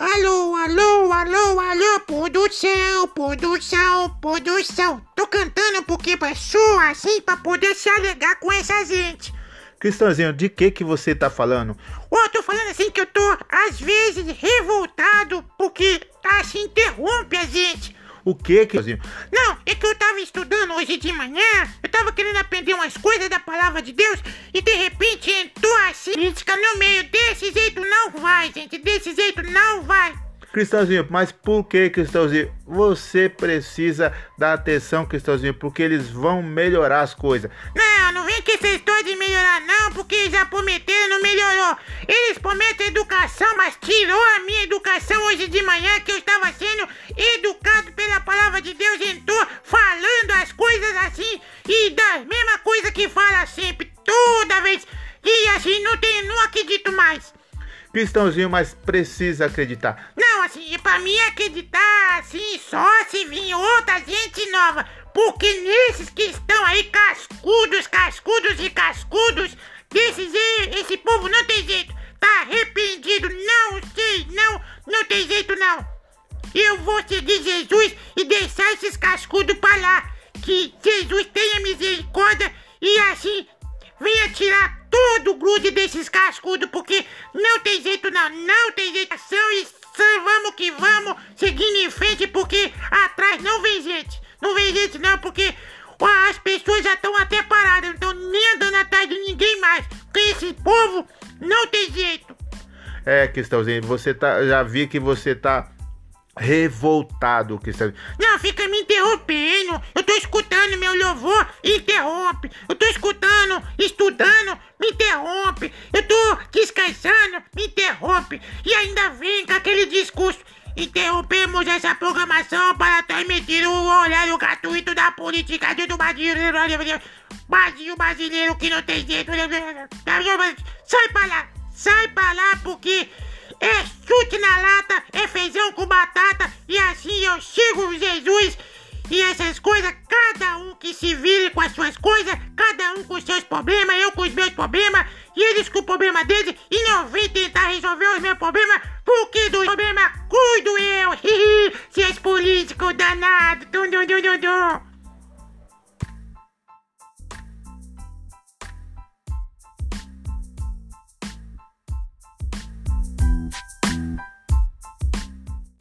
Alô, alô, produção, produção, produção. Tô cantando porque passou assim pra poder se alegar com essa gente. Cristãozinho, de que que você tá falando? Ô, eu tô falando assim que eu tô, às vezes, revoltado porque assim interrompe a gente. O que, Cristãozinho? Não, é que eu tava estudando hoje de manhã, eu tava querendo aprender umas coisas da palavra de Deus e de repente entrou assim, crítica no meio. Vai, gente, desse jeito não vai. Cristãozinho, mas por que, Cristãozinho? Você precisa dar atenção, Cristãozinho, porque eles vão melhorar as coisas. Não, não vem que essa história de melhorar não, porque já prometeram e não melhorou. Eles prometem educação, mas tirou a minha educação hoje de manhã, que eu estava sendo educado pela palavra de Deus, entrou falando as coisas assim, e da mesma coisa que fala sempre, toda vez. E assim, não, tem, não acredito mais. Cristãozinho, mas precisa acreditar. Não, assim, pra mim acreditar, assim, só se vir outra gente nova. Porque nesses que estão aí, cascudos, cascudos e cascudos, desses esse povo não tem jeito. Tá arrependido, não sei, não, não tem jeito não. Eu vou seguir Jesus e deixar esses cascudos pra lá. Que Jesus tenha misericórdia e assim venha tirar todo o grude desses cascudos, porque não tem jeito não, não tem jeito. Ação e vamos que vamos, seguindo em frente, porque atrás não vem gente. Não vem gente não, porque as pessoas já estão até paradas, não estão nem andando atrás de ninguém mais. Porque esse povo não tem jeito. É, Cristãozinho, você tá. Já vi que você tá revoltado, Cristãozinho. Não, fica me interrompendo. Eu tô escutando meu louvor interrompe. Eu tô escutando, estudando, me interrompe. Eu tô me interrompe. E ainda vem com aquele discurso. Interrompemos essa programação para transmitir o horário gratuito da política do brasileiro. Brasil brasileiro que não tem jeito. Sai pra lá, sai pra lá porque é chute na lata, é feijão com batata e assim eu sigo Jesus e essas coisas, cada um que se vire com as suas coisas, cada um com os seus problemas, eu com os meus problemas e eles com o problema deles e não vem tentar resolver os meus problemas porque do problema